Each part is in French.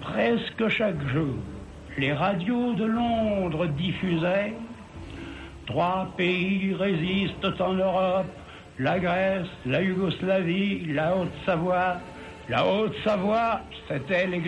Presque chaque jour, les radios de Londres diffusaient Trois pays résistent en Europe, la Grèce, la Yougoslavie, la Haute-Savoie. La Haute-Savoie, c'était les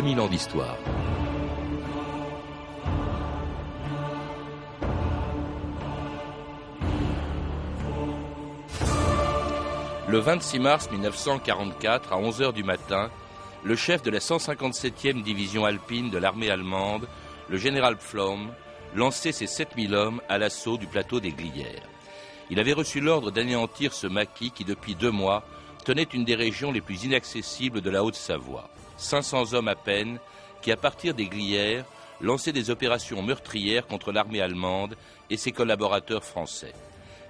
2000 ans d'histoire. Le 26 mars 1944, à 11 h du matin, le chef de la 157e division alpine de l'armée allemande, le général Pflaum, lançait ses 7000 hommes à l'assaut du plateau des Glières. Il avait reçu l'ordre d'anéantir ce maquis qui, depuis deux mois, tenait une des régions les plus inaccessibles de la Haute-Savoie. 500 hommes à peine, qui, à partir des Glières, lançaient des opérations meurtrières contre l'armée allemande et ses collaborateurs français.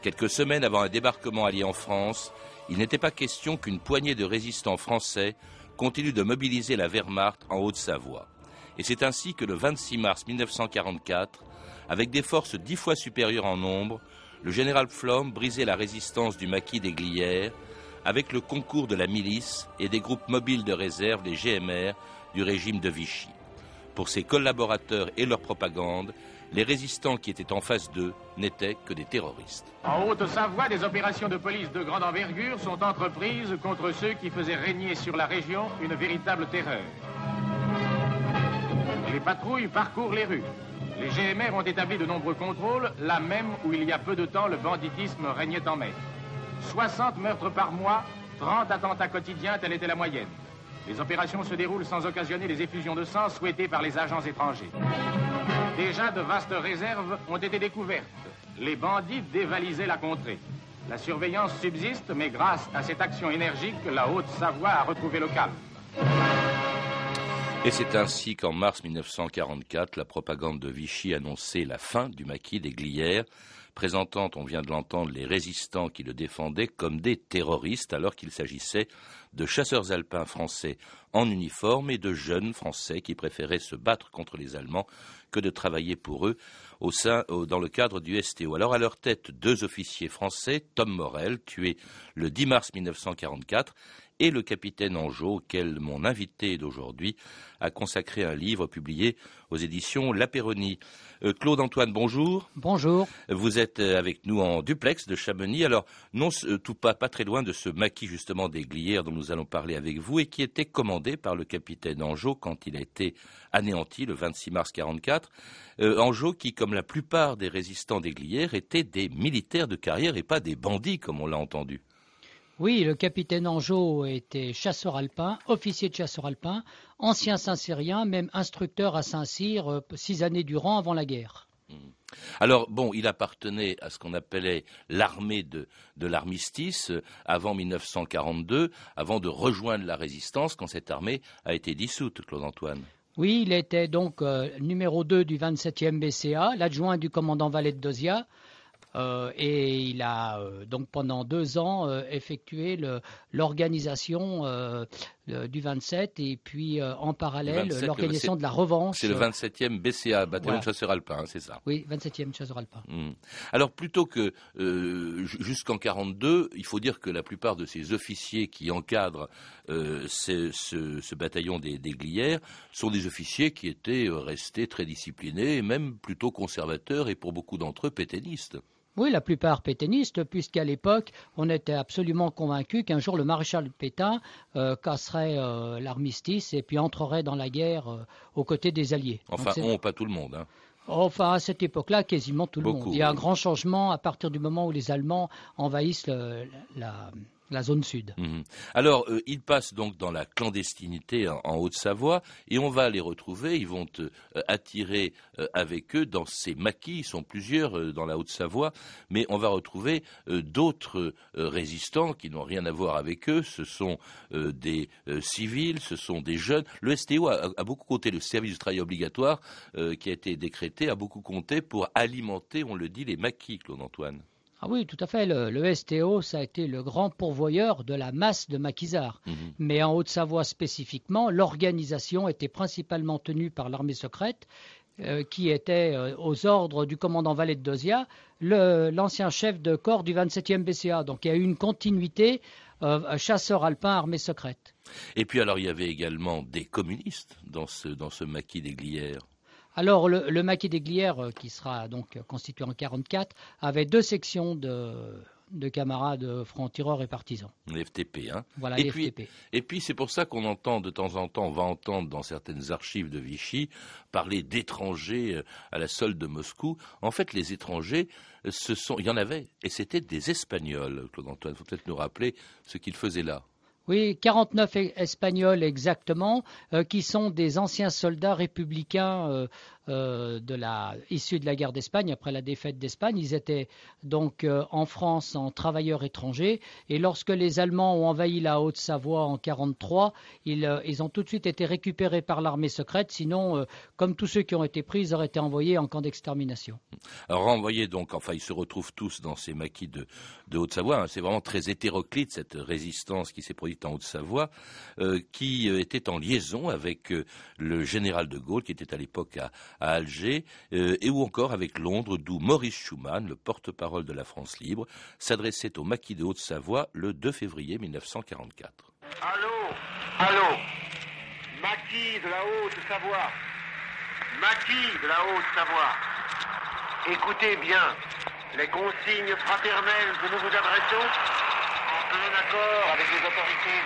Quelques semaines avant un débarquement allié en France, il n'était pas question qu'une poignée de résistants français continue de mobiliser la Wehrmacht en Haute-Savoie. Et c'est ainsi que le 26 mars 1944, avec des forces dix fois supérieures en nombre, le général Pflaum brisait la résistance du maquis des Glières avec le concours de la milice et des groupes mobiles de réserve, les GMR, du régime de Vichy. Pour ses collaborateurs et leur propagande, les résistants qui étaient en face d'eux n'étaient que des terroristes. En Haute-Savoie, des opérations de police de grande envergure sont entreprises contre ceux qui faisaient régner sur la région une véritable terreur. Les patrouilles parcourent les rues. Les GMR ont établi de nombreux contrôles, là même où il y a peu de temps le banditisme régnait en maître. 60 meurtres par mois, 30 attentats quotidiens, telle était la moyenne. Les opérations se déroulent sans occasionner les effusions de sang souhaitées par les agents étrangers. Déjà, de vastes réserves ont été découvertes. Les bandits dévalisaient la contrée. La surveillance subsiste, mais grâce à cette action énergique, la Haute-Savoie a retrouvé le calme. Et c'est ainsi qu'en mars 1944, la propagande de Vichy annonçait la fin du maquis des Glières présentant, on vient de l'entendre, les résistants qui le défendaient comme des terroristes, alors qu'il s'agissait de chasseurs alpins français en uniforme et de jeunes Français qui préféraient se battre contre les Allemands que de travailler pour eux au sein, dans le cadre du STO. Alors à leur tête, deux officiers français, Tom Morel, tué le 10 mars 1944, et le capitaine Angeau, auquel mon invité d'aujourd'hui a consacré un livre publié aux éditions L'Apéronie. Euh, Claude Antoine, bonjour. Bonjour. Vous êtes euh, avec nous en duplex de Chamonix. Alors, non euh, tout pas, pas très loin de ce maquis justement des Glières dont nous allons parler avec vous et qui était commandé par le capitaine Angeau quand il a été anéanti le 26 mars 44. Angeau qui, comme la plupart des résistants des Glières, étaient des militaires de carrière et pas des bandits comme on l'a entendu. Oui, le capitaine Angeau était chasseur alpin, officier de chasseur alpin, ancien Saint-Cyrien, même instructeur à Saint-Cyr euh, six années durant avant la guerre. Hmm. Alors, bon, il appartenait à ce qu'on appelait l'armée de, l'armistice euh, avant 1942, avant de rejoindre la résistance quand cette armée a été dissoute, Claude Antoine. Oui, il était donc euh, numéro 2 du 27e BCA, l'adjoint du commandant Valet de Dozia, et il a euh, donc pendant deux ans euh, effectué l'organisation du 27 et puis en parallèle l'organisation de la revanche. C'est le 27e BCA, bataillon de chasseurs alpins, hein, c'est ça Oui, 27e chasseurs alpins. Hmm. Alors plutôt que jusqu'en 42, il faut dire que la plupart de ces officiers qui encadrent ce, bataillon des, des, Glières sont des officiers qui étaient restés très disciplinés et même plutôt conservateurs et pour beaucoup d'entre eux pétainistes. Oui, la plupart pétainistes, puisqu'à l'époque, on était absolument convaincu qu'un jour le maréchal Pétain euh, casserait euh, l'armistice et puis entrerait dans la guerre euh, aux côtés des Alliés. Enfin, on, pas tout le monde. Hein. Enfin, à cette époque-là, quasiment tout le monde. Il y a un grand changement à partir du moment où les Allemands envahissent la, la zone sud. Mhm. Alors, euh, ils passent donc dans la clandestinité en, Haute-Savoie et on va les retrouver. Ils vont euh, attirer euh, avec eux dans ces maquis. Ils sont plusieurs dans la Haute-Savoie, mais on va retrouver d'autres résistants qui n'ont rien à voir avec eux. Ce sont des civils, ce sont des jeunes. Le STO a, a, beaucoup compté, le service du travail obligatoire qui a été décrété, a beaucoup compté pour alimenter, on le dit, les maquis, Claude Antoine. Ah oui, tout à fait. Le, STO, ça a été le grand pourvoyeur de la masse de maquisards. Mhm. Mais en Haute-Savoie spécifiquement, l'organisation était principalement tenue par l'armée secrète, euh, qui était euh, aux ordres du commandant Valet de Dozia, l'ancien chef de corps du 27e BCA. Donc il y a eu une continuité euh, chasseur alpin, armée secrète. Et puis alors il y avait également des communistes dans ce, dans ce maquis des Glières. Alors, le, maquis des Glières, euh, qui sera donc constitué en 44, avait deux sections de, camarades francs-tireurs et partisans. FTP, hein Voilà, et Puis, et puis, c'est pour ça qu'on entend de temps en temps, on va entendre dans certaines archives de Vichy, parler d'étrangers euh, à la solde de Moscou. En fait, les étrangers, ce sont, il y en avait, et c'était des Espagnols, Claude Antoine. Il faut peut-être nous rappeler ce qu'ils faisaient là. Oui, 49 Espagnols exactement, euh, qui sont des anciens soldats républicains euh, la, issus de la guerre d'Espagne, après la défaite d'Espagne. Ils étaient donc euh, en France en travailleurs étrangers. Et lorsque les Allemands ont envahi la Haute-Savoie en 1943, ils, ont tout de suite été récupérés par l'armée secrète. Sinon, comme tous ceux qui ont été pris, ils auraient été envoyés en camp d'extermination. Alors donc, enfin, ils se retrouvent tous dans ces maquis de, de Haute-Savoie. Hein. C'est vraiment très hétéroclite cette résistance qui s'est produite en Haute-Savoie, qui était en liaison avec le général de Gaulle, qui était à l'époque à, Alger, euh, et ou encore avec Londres, d'où Maurice Schumann, le porte-parole de la France libre, s'adressait au maquis de Haute-Savoie le 2 février 1944. Allô Allô. Maquis de la Haute-Savoie Maquis de la Haute-Savoie Écoutez bien les consignes fraternelles que nous vous adressons plein accord avec les autorités.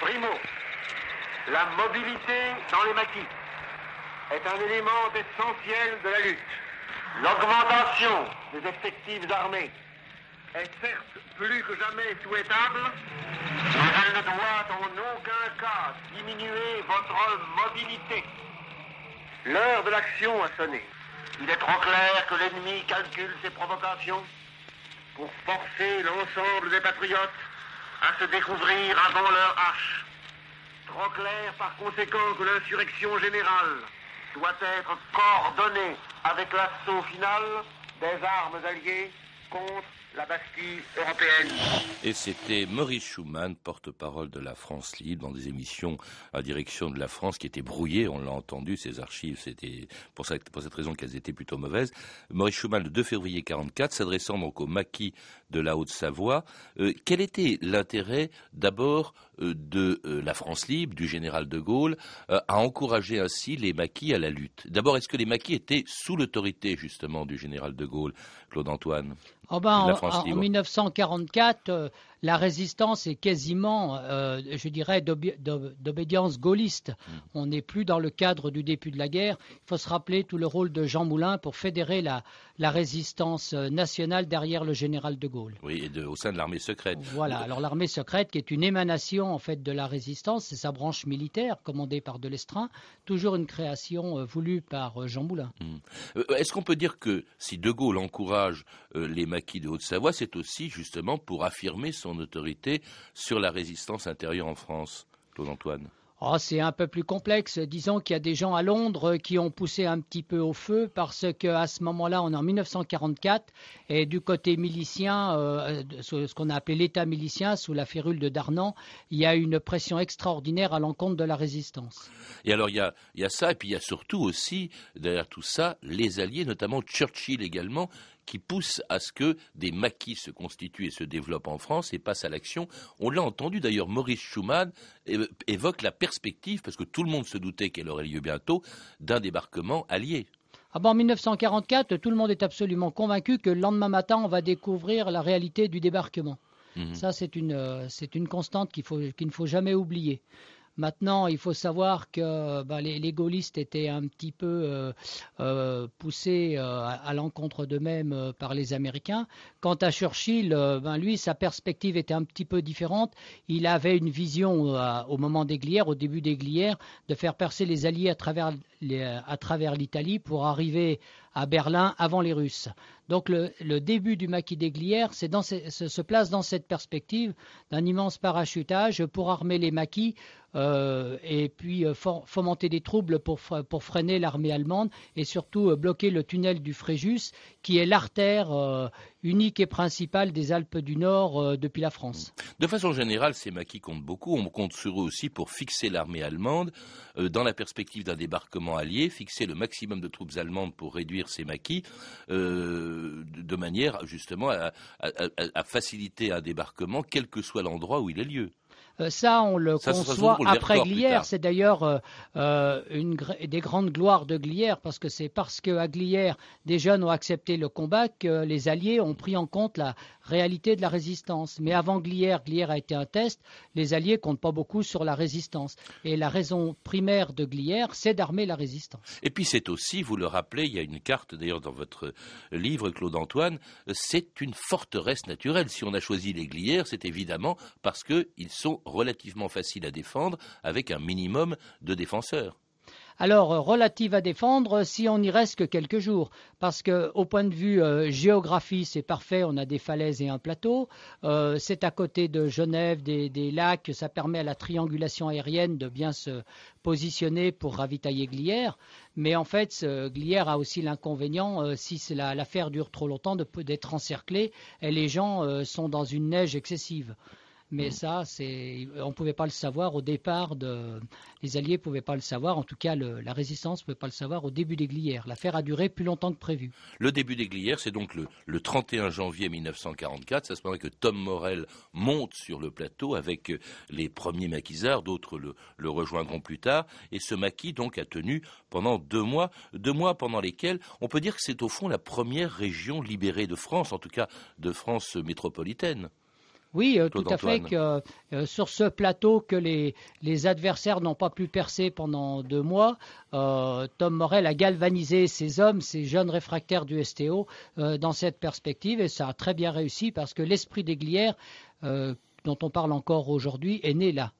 Primo, la mobilité dans les maquis est un élément essentiel de la lutte. L'augmentation des effectifs armés est certes plus que jamais souhaitable, mais elle ne doit en aucun cas diminuer votre mobilité. L'heure de l'action a sonné. Il est trop clair que l'ennemi calcule ses provocations pour forcer l'ensemble des patriotes à se découvrir avant leur hache. Trop clair par conséquent que l'insurrection générale doit être coordonné avec l'assaut final des armes alliées contre la Bastille européenne. Et c'était Maurice Schumann, porte-parole de la France libre, dans des émissions à direction de la France qui étaient brouillées, on l'a entendu, ces archives, c'était pour, cette, pour cette raison qu'elles étaient plutôt mauvaises. Maurice Schumann, le 2 février 44, s'adressant donc au maquis de la Haute-Savoie, euh, quel était l'intérêt d'abord euh, de euh, la France libre, du général de Gaulle, à encourager ainsi les maquis à la lutte? D'abord, est-ce que les maquis étaient sous l'autorité justement du général de Gaulle, Claude Antoine? Oh ben, en, 1944, la résistance est quasiment, euh, je dirais, d'obédience gaulliste. Mm. On n'est plus dans le cadre du début de la guerre. Il faut se rappeler tout le rôle de Jean Moulin pour fédérer la, résistance nationale derrière le général de Gaulle. Oui, et au sein de l'armée secrète. Voilà. Alors l'armée secrète, qui est une émanation en fait de la résistance, c'est sa branche militaire commandée par Delestrin, toujours une création euh, voulue par euh, Jean Moulin. Mm. Est-ce qu'on peut dire que si de Gaulle encourage les maquis de Haute-Savoie, c'est aussi justement pour affirmer son autorité sur la résistance intérieure en France, Claude Antoine Oh, c'est un peu plus complexe. Disons qu'il y a des gens à Londres qui ont poussé un petit peu au feu parce qu'à ce moment-là, on est en 1944 et du côté milicien, euh, ce qu'on a appelé l'État milicien sous la férule de Darnan, il y a une pression extraordinaire à l'encontre de la résistance. Et alors il y, a, il y a ça et puis il y a surtout aussi derrière tout ça les alliés, notamment Churchill également, qui pousse à ce que des maquis se constituent et se développent en France et passent à l'action. On l'a entendu d'ailleurs, Maurice Schumann évoque la perspective, parce que tout le monde se doutait qu'elle aurait lieu bientôt, d'un débarquement allié. Ah en 1944, tout le monde est absolument convaincu que le lendemain matin, on va découvrir la réalité du débarquement. Mhm. Ça, c'est une, euh, une constante qu'il ne faut jamais oublier. Maintenant, il faut savoir que bah, les, gaullistes étaient un petit peu euh, poussés à, l'encontre d'eux-mêmes par les Américains. Quant à Churchill, ben, lui, sa perspective était un petit peu différente. Il avait une vision au moment des Glières, au début des Glières, de faire percer les Alliés à travers l'Italie pour arriver à Berlin avant les Russes. Donc le, début du maquis des se, place dans cette perspective d'un immense parachutage pour armer les maquis euh, et puis euh, fomenter des troubles pour, freiner l'armée allemande et surtout euh, bloquer le tunnel du Fréjus qui est l'artère unique et principale des Alpes du Nord depuis la France. De façon générale, ces maquis comptent beaucoup. On compte sur eux aussi pour fixer l'armée allemande dans la perspective d'un débarquement allié, fixer le maximum de troupes allemandes pour réduire ces maquis de manière justement à faciliter un débarquement quel que soit l'endroit où il ait lieu. Euh, ça, on le conçoit après Glières. C'est d'ailleurs euh, euh, une des grandes gloires de Glières, parce que c'est parce qu'à Glières, des jeunes ont accepté le combat que les Alliés ont pris en compte la réalité de la résistance. Mais avant Glières, Glières a été un test, les Alliés comptent pas beaucoup sur la résistance. Et la raison primaire de Glières, c'est d'armer la résistance. Et puis c'est aussi, vous le rappelez, il y a une carte d'ailleurs dans votre livre, Claude Antoine, c'est une forteresse naturelle. Si on a choisi les Glières, c'est évidemment parce qu'ils sont relativement facile à défendre avec un minimum de défenseurs. Alors, euh, relative à défendre si on n'y reste que quelques jours, parce qu'au point de vue euh, géographie, c'est parfait, on a des falaises et un plateau, euh, c'est à côté de Genève, des, lacs, ça permet à la triangulation aérienne de bien se positionner pour ravitailler Glières, mais en fait, Glières a aussi l'inconvénient, si l'affaire dure trop longtemps, d'être encerclé et les gens sont dans une neige excessive. Mais ça, c'est, on ne pouvait pas le savoir au départ. De, les Alliés ne pouvaient pas le savoir. En tout cas, la résistance ne pouvait pas le savoir au début des Glières. L'affaire a duré plus longtemps que prévu. Le début des Glières, c'est donc le, 31 janvier 1944. C'est à ce moment que Tom Morel monte sur le plateau avec les premiers maquisards. D'autres le, le rejoindront plus tard. Et ce maquis, donc, a tenu pendant deux mois. Deux mois pendant lesquels on peut dire que c'est au fond la première région libérée de France, en tout cas de France métropolitaine. Oui, euh, tout à fait. Que, euh, sur ce plateau que les, adversaires n'ont pas pu percer pendant deux mois, euh, Tom Morel a galvanisé ses hommes, ces jeunes réfractaires du STO, dans cette perspective et ça a très bien réussi parce que l'esprit des Glières, dont on parle encore aujourd'hui, est né là.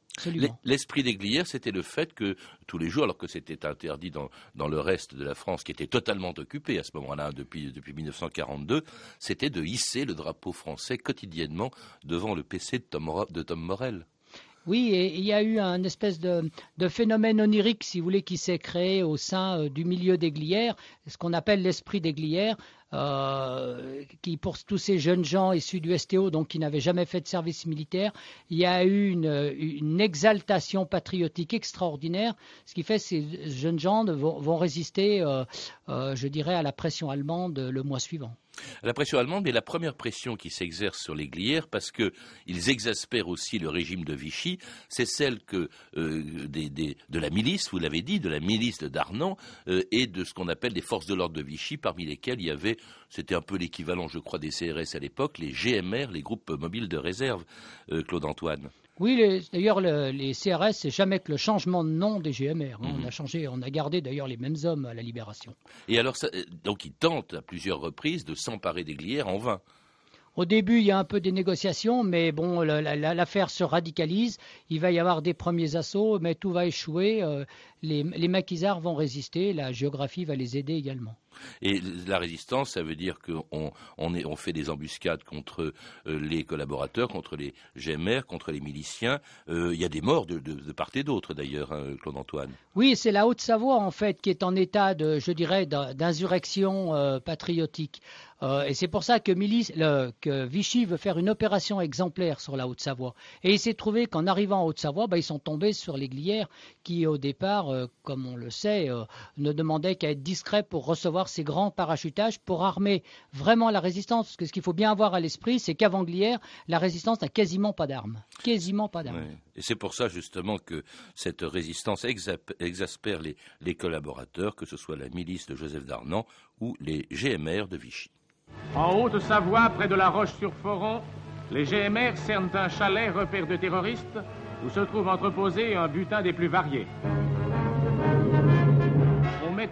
L'esprit des Glières, c'était le fait que tous les jours, alors que c'était interdit dans, le reste de la France, qui était totalement occupée à ce moment-là, depuis, depuis 1942, c'était de hisser le drapeau français quotidiennement devant le PC de Tom, de Tom Morel. Oui, et il y a eu un espèce de, phénomène onirique, si vous voulez, qui s'est créé au sein euh, du milieu des glières, ce qu'on appelle l'esprit des glières, euh, qui pour tous ces jeunes gens issus du STO, donc qui n'avaient jamais fait de service militaire, il y a eu une, exaltation patriotique extraordinaire, ce qui fait que ces jeunes gens vont, résister, euh, je dirais, à la pression allemande le mois suivant. La pression allemande est la première pression qui s'exerce sur les glières parce qu'ils exaspèrent aussi le régime de Vichy. C'est celle que euh, de la milice, vous l'avez dit, de la milice de Darnan euh, et de ce qu'on appelle des forces de l'ordre de Vichy, parmi lesquelles il y avait, c'était un peu l'équivalent, je crois, des CRS à l'époque, les GMR, les groupes mobiles de réserve, euh, Claude Antoine. Oui, d'ailleurs, les CRS, c'est jamais que le changement de nom des GMR. Hein. On mhm. a changé, on a gardé d'ailleurs les mêmes hommes à la Libération. Et alors, donc, ils tentent à plusieurs reprises de s'emparer des glières en vain. Au début, il y a un peu des négociations, mais bon, l'affaire se radicalise. Il va y avoir des premiers assauts, mais tout va échouer. Les, les maquisards vont résister. La géographie va les aider également. Et la résistance, ça veut dire qu'on on, fait des embuscades contre euh, les collaborateurs, contre les GMR, contre les miliciens. Euh, il y a des morts de, part et d'autre, d'ailleurs, hein, Claude Antoine. Oui, c'est la Haute-Savoie, en fait, qui est en état de, je dirais, d'insurrection euh, patriotique. et c'est pour ça que, que, Vichy veut faire une opération exemplaire sur la Haute-Savoie. Et il s'est trouvé qu'en arrivant en Haute-Savoie, bah, ils sont tombés sur les Glières, qui au départ, comme on le sait, ne demandaient qu'à être discrets pour recevoir ces grands parachutages pour armer vraiment la résistance. Parce que ce qu'il faut bien avoir à l'esprit, c'est qu'avant Glière, la résistance n'a quasiment pas d'armes. Quasiment pas d'armes. Et c'est pour ça justement que cette résistance exaspère les, collaborateurs, que ce soit la milice de Joseph Darnan ou les GMR de Vichy. En Haute-Savoie, près de la Roche-sur-Foron, les GMR cernent un chalet repère de terroristes où se trouve entreposé un butin des plus variés.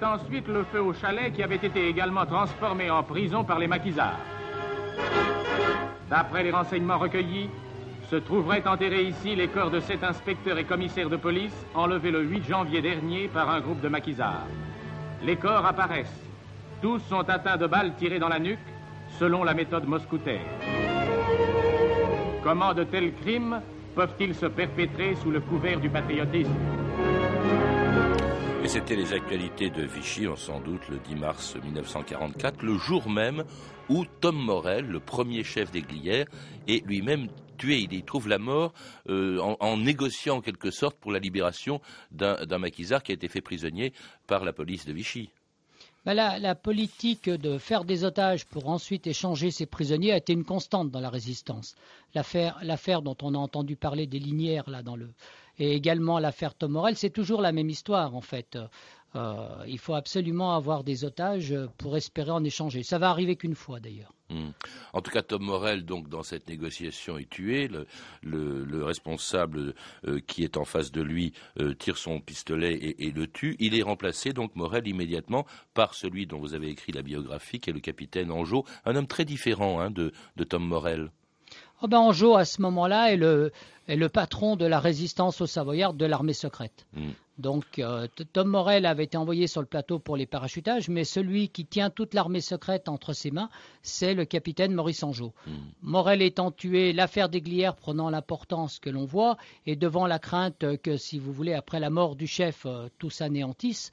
Ensuite le feu au chalet qui avait été également transformé en prison par les maquisards. D'après les renseignements recueillis, se trouveraient enterrés ici les corps de sept inspecteurs et commissaires de police enlevés le 8 janvier dernier par un groupe de maquisards. Les corps apparaissent. Tous sont atteints de balles tirées dans la nuque, selon la méthode moscoutaire. Comment de tels crimes peuvent-ils se perpétrer sous le couvert du patriotisme? Et c'était les actualités de Vichy, sans doute, le 10 mars 1944, le jour même où Tom Morel, le premier chef des Glières, est lui-même tué. Il y trouve la mort euh, en, négociant en quelque sorte pour la libération d'un maquisard qui a été fait prisonnier par la police de Vichy. Ben, la, politique de faire des otages pour ensuite échanger ces prisonniers a été une constante dans la résistance. L'affaire dont on a entendu parler des Linières là dans le et également l'affaire Tom Morel, c'est toujours la même histoire en fait. Euh, il faut absolument avoir des otages pour espérer en échanger. Ça va arriver qu'une fois d'ailleurs. Hmm. En tout cas, Tom Morel, donc, dans cette négociation, est tué. Le, responsable euh, qui est en face de lui euh, tire son pistolet et, le tue. Il est remplacé, donc, Morel, immédiatement par celui dont vous avez écrit la biographie, qui est le capitaine Angeau, un homme très différent hein, de, de Tom Morel. Oh ben à ce moment-là, est le, patron de la résistance aux Savoyards de l'armée secrète. Hmm. Donc, euh, Tom Morel avait été envoyé sur le plateau pour les parachutages, mais celui qui tient toute l'armée secrète entre ses mains, c'est le capitaine Maurice Anjou. Hmm. Morel étant tué, l'affaire des Glières prenant l'importance que l'on voit, et devant la crainte que, si vous voulez, après la mort du chef, euh, tout s'anéantisse,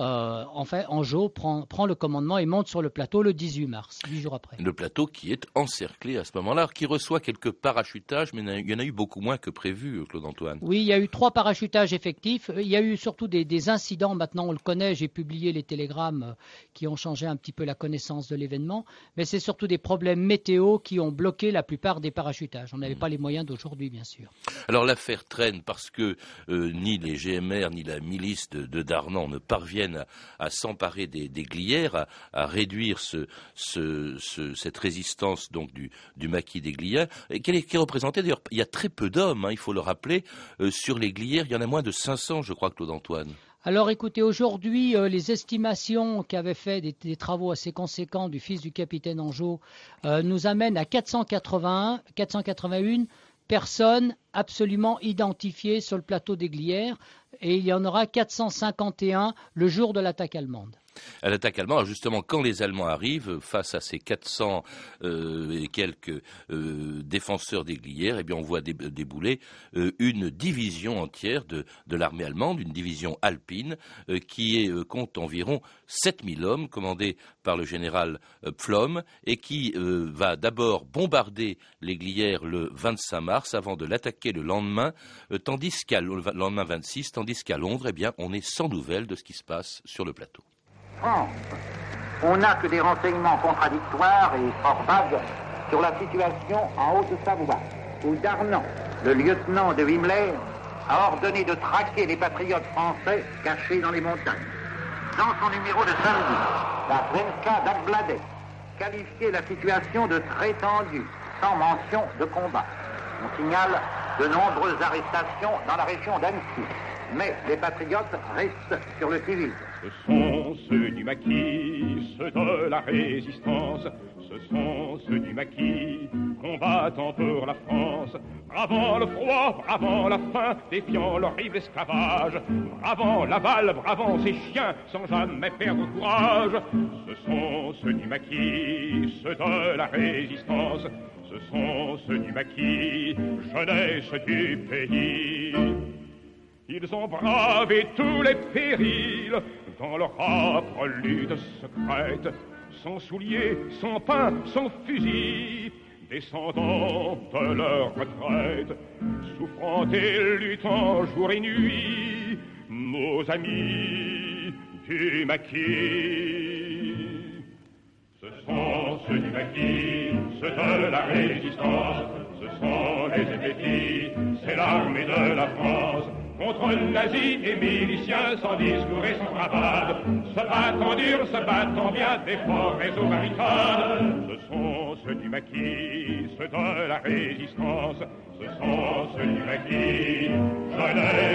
euh, en fait, Anjou prend, le commandement et monte sur le plateau le 18 mars, huit jours après. Le plateau qui est encerclé à ce moment-là, qui reçoit quelques parachutages, mais il y en a eu beaucoup moins que prévu, Claude Antoine. Oui, il y a eu trois parachutages effectifs. Il y a eu surtout des, incidents. Maintenant, on le connaît. J'ai publié les télégrammes euh, qui ont changé un petit peu la connaissance de l'événement. Mais c'est surtout des problèmes météo qui ont bloqué la plupart des parachutages. On n'avait hmm. pas les moyens d'aujourd'hui, bien sûr. Alors l'affaire traîne parce que euh, ni les GMR ni la milice de, de Darnan ne parviennent à, s'emparer des, glières, à, réduire cette résistance donc du, maquis des glières, qui est, représenté d'ailleurs, il y a très peu d'hommes, hein, il faut le rappeler, euh, sur les glières, il y en a moins de 500, je crois, Claude Antoine. Alors écoutez, aujourd'hui, euh, les estimations qu'avait fait des, travaux assez conséquents du fils du capitaine Anjou euh, nous amènent à 481, 481 personnes absolument identifiées sur le plateau des Glières. Et il y en aura 451 le jour de l'attaque allemande à l'attaque allemande. justement, quand les Allemands arrivent face à ces 400 euh, et quelques euh, défenseurs des Glières, eh bien, on voit débouler euh, une division entière de, l'armée allemande, une division alpine, qui compte environ 7000 hommes, commandés par le général Pflom, et qui va d'abord bombarder les Glières le 25 mars avant de l'attaquer le lendemain, tandis qu'à le lendemain 26, tandis qu'à Londres, eh bien, on est sans nouvelles de ce qui se passe sur le plateau. On n'a que des renseignements contradictoires et fort vagues sur la situation en Haute-Savoie, où Darnan, le lieutenant de Himmler, a ordonné de traquer les patriotes français cachés dans les montagnes. Dans son numéro de samedi, la Zrenka d'Ablade qualifiait la situation de très tendue, sans mention de combat. On signale de nombreuses arrestations dans la région d'Annecy. Mais les patriotes restent sur le civil. Ce sont ceux du maquis, ceux de la résistance. Ce sont ceux du maquis, combattant pour la France. Bravant le froid, bravant la faim, défiant l'horrible esclavage. Bravant la balle, bravant ces chiens, sans jamais perdre courage. Ce sont ceux du maquis, ceux de la résistance. Ce sont ceux du maquis, jeunesse du pays. Ils ont bravé tous les périls dans leur âpre lutte secrète, sans souliers, sans pain, sans fusil, descendant de leur retraite, souffrant et luttant jour et nuit, nos amis du maquis. Ce sont ceux du maquis, ceux de la résistance, ce sont les épétis, c'est l'armée de la France contre le nazi et miliciens sans discours et sans bravade, se battent en dur, se battent en bien des forts et aux. Ce sont ceux du maquis, ceux de la résistance, ce sont ceux du maquis, jeunesse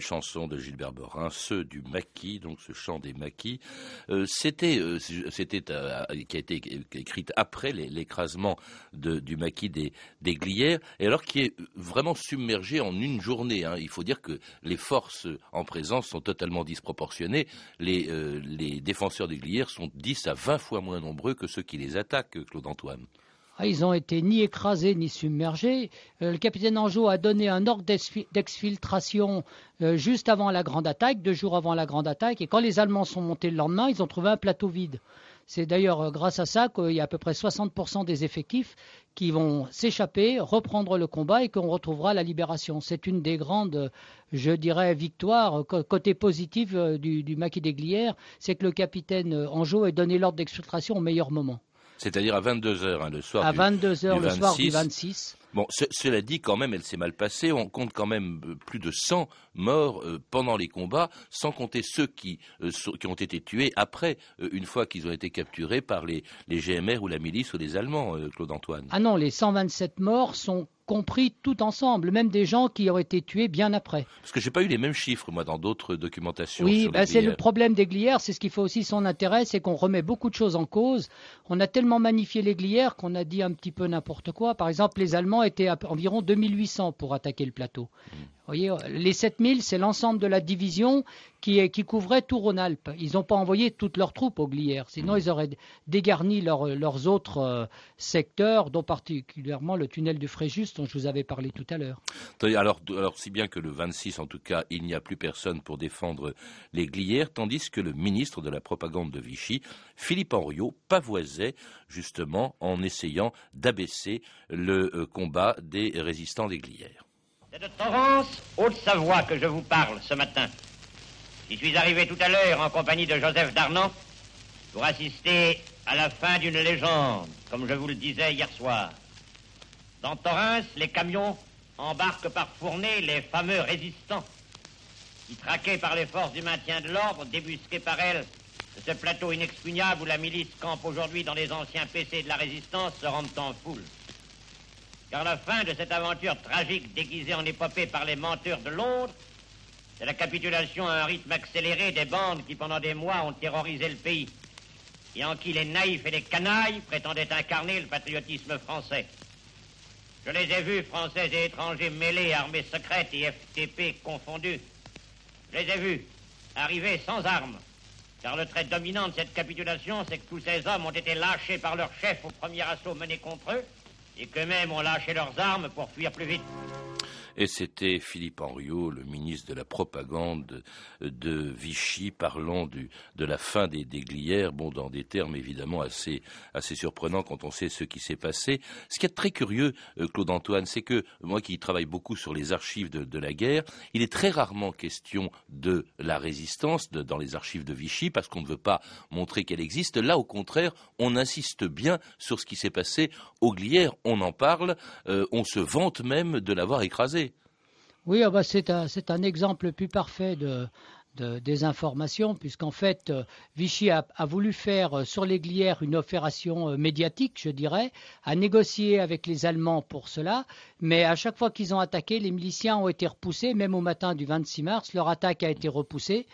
belle chanson de Gilbert Borin, ceux du maquis, donc ce chant des maquis. Euh, c'était, euh, euh, qui a été écrite après l'écrasement du maquis des, des, Glières, et alors qui est vraiment submergé en une journée. Hein. Il faut dire que les forces en présence sont totalement disproportionnées. Les, les défenseurs des Glières sont 10 à 20 fois moins nombreux que ceux qui les attaquent, Claude Antoine. Ah, ils ont été ni écrasés ni submergés. Euh, le capitaine Anjou a donné un ordre d'exfiltration euh, juste avant la grande attaque, deux jours avant la grande attaque. Et quand les Allemands sont montés le lendemain, ils ont trouvé un plateau vide. C'est d'ailleurs euh, grâce à ça qu'il y a à peu près 60% des effectifs qui vont s'échapper, reprendre le combat et qu'on retrouvera la libération. C'est une des grandes, je dirais, victoires. Côté positif du, du maquis des c'est que le capitaine Anjou ait donné l'ordre d'exfiltration au meilleur moment c'est-à-dire à 22h hein, le soir. À 22h le soir du 26. Bon, cela dit, quand même, elle s'est mal passée. On compte quand même euh, plus de 100 morts euh, pendant les combats, sans compter ceux qui, euh, qui ont été tués après, une fois qu'ils ont été capturés par les, les, GMR ou la milice ou les Allemands, Claude Antoine. Ah non, les 127 morts sont compris tout ensemble, même des gens qui auraient été tués bien après. Parce que je n'ai pas eu les mêmes chiffres, moi, dans d'autres documentations. Oui, bah, c'est le problème des glières, c'est ce qui fait aussi son intérêt, c'est qu'on remet beaucoup de choses en cause. On a tellement magnifié les glières qu'on a dit un petit peu n'importe quoi. Par exemple, les Allemands étaient à environ 2800 pour attaquer le plateau. Mmh voyez, les 7000, c'est l'ensemble de la division qui, couvrait tout Rhône-Alpes. Ils n'ont pas envoyé toutes leurs troupes aux Glières, sinon ils auraient dégarni leurs autres euh, secteurs, dont particulièrement le tunnel du Fréjus dont je vous avais parlé tout à l'heure. Alors, alors, si bien que le 26, en tout cas, il n'y a plus personne pour défendre les Glières, tandis que le ministre de la propagande de Vichy, Philippe Henriot, pavoisait justement en essayant d'abaisser le euh, combat des résistants des Glières. C'est de Torrance, Haute-Savoie, que je vous parle ce matin. J'y suis arrivé tout à l'heure en compagnie de Joseph Darnan pour assister à la fin d'une légende, comme je vous le disais hier soir. Dans Torrance, les camions embarquent par fournée les fameux résistants qui, traqués par les forces du maintien de l'ordre, débusqués par elles de ce plateau inexpugnable où la milice campe aujourd'hui dans les anciens PC de la résistance, se rendent en foule car la fin de cette aventure tragique déguisée en épopée par les menteurs de Londres, c'est la capitulation à un rythme accéléré des bandes qui pendant des mois ont terrorisé le pays et en qui les naïfs et les canailles prétendaient incarner le patriotisme français. Je les ai vus, Français et étrangers mêlés, armées secrètes et FTP confondus. Je les ai vus arriver sans armes, car le trait dominant de cette capitulation, c'est que tous ces hommes ont été lâchés par leur chef au premier assaut mené contre eux, et qu'eux-mêmes ont lâché leurs armes pour fuir plus vite. Et c'était Philippe Henriot, le ministre de la propagande de Vichy, parlant de la fin des, Glières, bon, dans des termes évidemment assez, assez surprenants quand on sait ce qui s'est passé. Ce qui est très curieux, euh, Claude Antoine, c'est que moi qui travaille beaucoup sur les archives de, la guerre, il est très rarement question de la résistance dans les archives de Vichy parce qu'on ne veut pas montrer qu'elle existe. Là, au contraire, on insiste bien sur ce qui s'est passé aux Glières. On en parle, euh, on se vante même de l'avoir écrasé. Oui, ah bah, c'est un, exemple plus parfait de, désinformation, puisqu'en fait, euh, Vichy a, voulu faire euh, sur les une opération euh, médiatique, je dirais, a négocié avec les Allemands pour cela, mais à chaque fois qu'ils ont attaqué, les miliciens ont été repoussés, même au matin du 26 mars, leur attaque a été repoussée.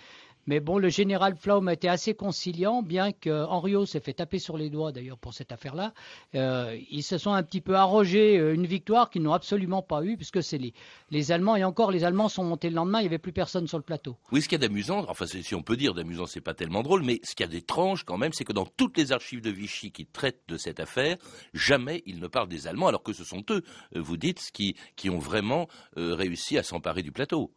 Mais bon, le général Pflaum a été assez conciliant, bien que Henriot s'est fait taper sur les doigts d'ailleurs pour cette affaire-là. Euh, ils se sont un petit peu arrogés euh, une victoire qu'ils n'ont absolument pas eue, puisque c'est les, les, Allemands, et encore les Allemands sont montés le lendemain, il n'y avait plus personne sur le plateau. Oui, ce qu'il y a d'amusant, enfin si on peut dire d'amusant, c'est pas tellement drôle, mais ce qu'il y a d'étrange quand même, c'est que dans toutes les archives de Vichy qui traitent de cette affaire, jamais ils ne parlent des Allemands, alors que ce sont eux, euh, vous dites, qui, qui ont vraiment réussi à s'emparer du plateau.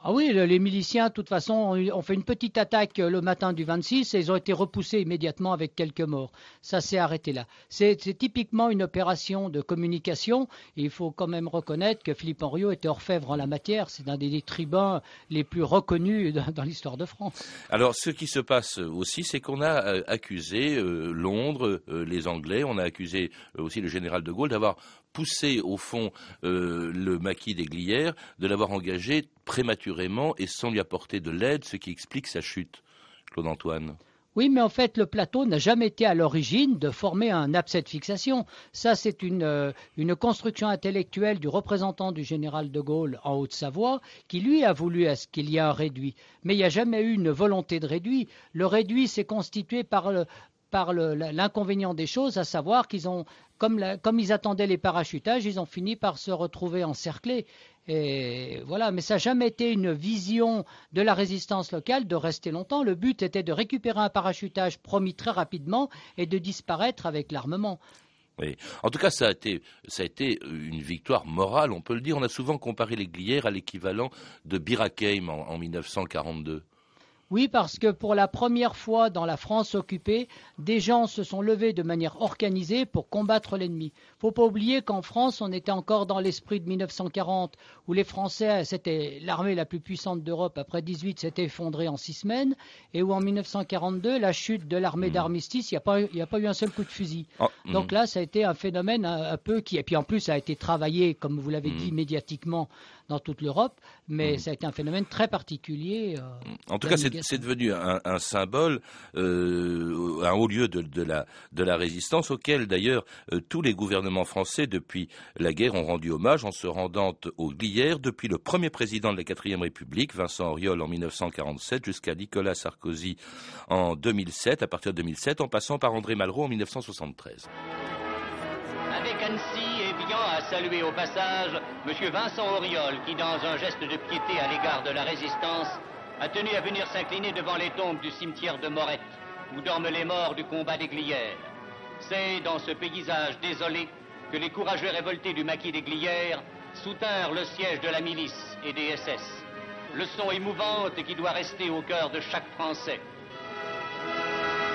Ah oui, les miliciens, de toute façon, ont fait une petite attaque le matin du 26 et ils ont été repoussés immédiatement avec quelques morts. Ça s'est arrêté là. C'est typiquement une opération de communication. il faut quand même reconnaître que Philippe Henriot était orfèvre en la matière. C'est un des tribuns les plus reconnus dans l'histoire de France. Alors, ce qui se passe aussi, c'est qu'on a euh, accusé euh, Londres, euh, les Anglais, on a accusé aussi le général de Gaulle d'avoir poussé au fond le maquis des Glières de l'avoir engagé prématurément et sans lui apporter de l'aide, ce qui explique sa chute. Claude Antoine. Oui, mais en fait, le plateau n'a jamais été à l'origine de former un abcès de fixation. Ça, c'est une, euh, une, construction intellectuelle du représentant du général de Gaulle en Haute-Savoie, qui lui a voulu à ce qu'il y ait un réduit. Mais il n'y a jamais eu une volonté de réduit. Le réduit s'est constitué par le, par l'inconvénient des choses, à savoir qu'ils ont, comme, ils attendaient les parachutages, ils ont fini par se retrouver encerclés. Voilà, mais ça n'a jamais été une vision de la résistance locale de rester longtemps. Le but était de récupérer un parachutage promis très rapidement et de disparaître avec l'armement. En tout cas, ça a, été, une victoire morale, on peut le dire. On a souvent comparé les Glières à l'équivalent de Birakeim en, en 1942. Oui, parce que pour la première fois dans la France occupée, des gens se sont levés de manière organisée pour combattre l'ennemi. Il ne faut pas oublier qu'en France, on était encore dans l'esprit de 1940, où les Français, c'était l'armée la plus puissante d'Europe, après 18, s'était effondrée en six semaines, et où en 1942, la chute de l'armée mmh. d'armistice, il n'y a, pas eu un seul coup de fusil. Oh, mmh. Donc là, ça a été un phénomène un, peu qui, et puis en plus, ça a été travaillé, comme vous l'avez mmh. dit, médiatiquement dans toute l'Europe, mais ça a été un phénomène très particulier. Euh, en tout cas, c'est devenu un, symbole, euh, un haut lieu de, la, de, la, résistance auquel d'ailleurs euh, tous les gouvernements français depuis la guerre ont rendu hommage en se rendant aux Glières depuis le premier président de la quatrième République, Vincent Auriol en 1947, jusqu'à Nicolas Sarkozy en 2007, à partir de 2007, en passant par André Malraux en 1973. Avec Annecy et bien à saluer au passage M. Vincent Auriol qui, dans un geste de piété à l'égard de la résistance, a tenu à venir s'incliner devant les tombes du cimetière de Morette, où dorment les morts du combat des Glières. C'est dans ce paysage désolé que les courageux révoltés du maquis des Glières soutinrent le siège de la milice et des SS. Leçon émouvante qui doit rester au cœur de chaque Français.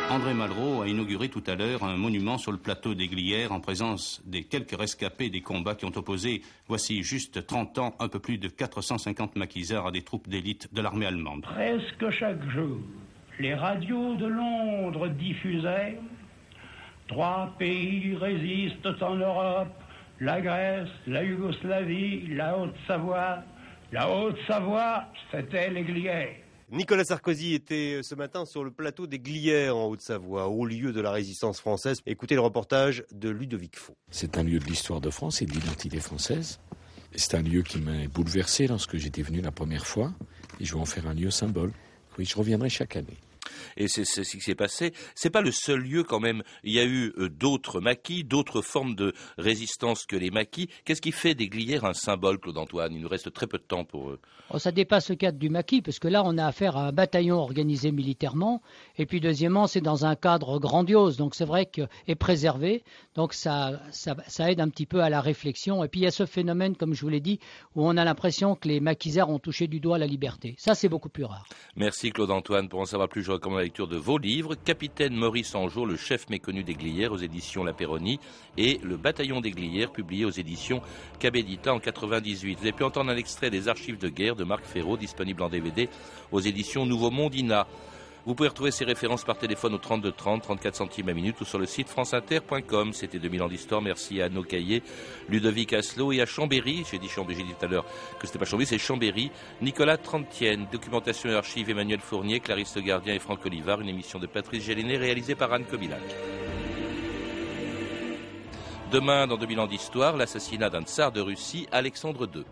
André Malraux a inauguré tout à l'heure un monument sur le plateau des Glières en présence des quelques rescapés des combats qui ont opposé, voici juste 30 ans, un peu plus de 450 maquisards à des troupes d'élite de l'armée allemande. Presque chaque jour, les radios de Londres diffusaient Trois pays résistent en Europe la Grèce, la Yougoslavie, la Haute-Savoie. La Haute-Savoie, c'était les Glières. Nicolas Sarkozy était ce matin sur le plateau des Glières en Haute-Savoie, au lieu de la résistance française. Écoutez le reportage de Ludovic Faux. C'est un lieu de l'histoire de France et de l'identité française. C'est un lieu qui m'a bouleversé lorsque j'étais venu la première fois et je vais en faire un lieu symbole. Oui, je reviendrai chaque année et c'est ce qui s'est passé. C'est pas le seul lieu quand même. Il y a eu euh, d'autres maquis, d'autres formes de résistance que les maquis. Qu'est-ce qui fait des Glières un symbole, Claude Antoine? Il nous reste très peu de temps pour. eux. Oh, ça dépasse le cadre du maquis, parce que là, on a affaire à un bataillon organisé militairement, et puis deuxièmement, c'est dans un cadre grandiose, donc c'est vrai que est préservé, donc ça, ça, ça, aide un petit peu à la réflexion. Et puis il y a ce phénomène, comme je vous l'ai dit, où on a l'impression que les maquisards ont touché du doigt la liberté. Ça, c'est beaucoup plus rare. Merci Claude Antoine. Pour en savoir plus, je recommande la lecture de vos livres, Capitaine Maurice Angeau, le chef méconnu des Glières aux éditions La Péronie et Le bataillon des Glières publié aux éditions Cabedita en 98. Vous avez pu entendre un extrait des archives de guerre de Marc Ferraud disponible en DVD aux éditions Nouveau Mondina. Vous pouvez retrouver ces références par téléphone au 32 30, 34 centimes à minute ou sur le site franceinter.com. C'était 2000 ans d'histoire. Merci à nos cahiers, Ludovic Aslo et à Chambéry. J'ai dit Chambéry, j'ai dit tout à l'heure que c'était pas Chambéry, c'est Chambéry. Nicolas Trentienne, documentation et archives Emmanuel Fournier, Clarisse Gardien et Franck Olivard. Une émission de Patrice Gélinet réalisée par Anne Kobilac. Demain, dans 2000 ans d'histoire, l'assassinat d'un tsar de Russie, Alexandre II.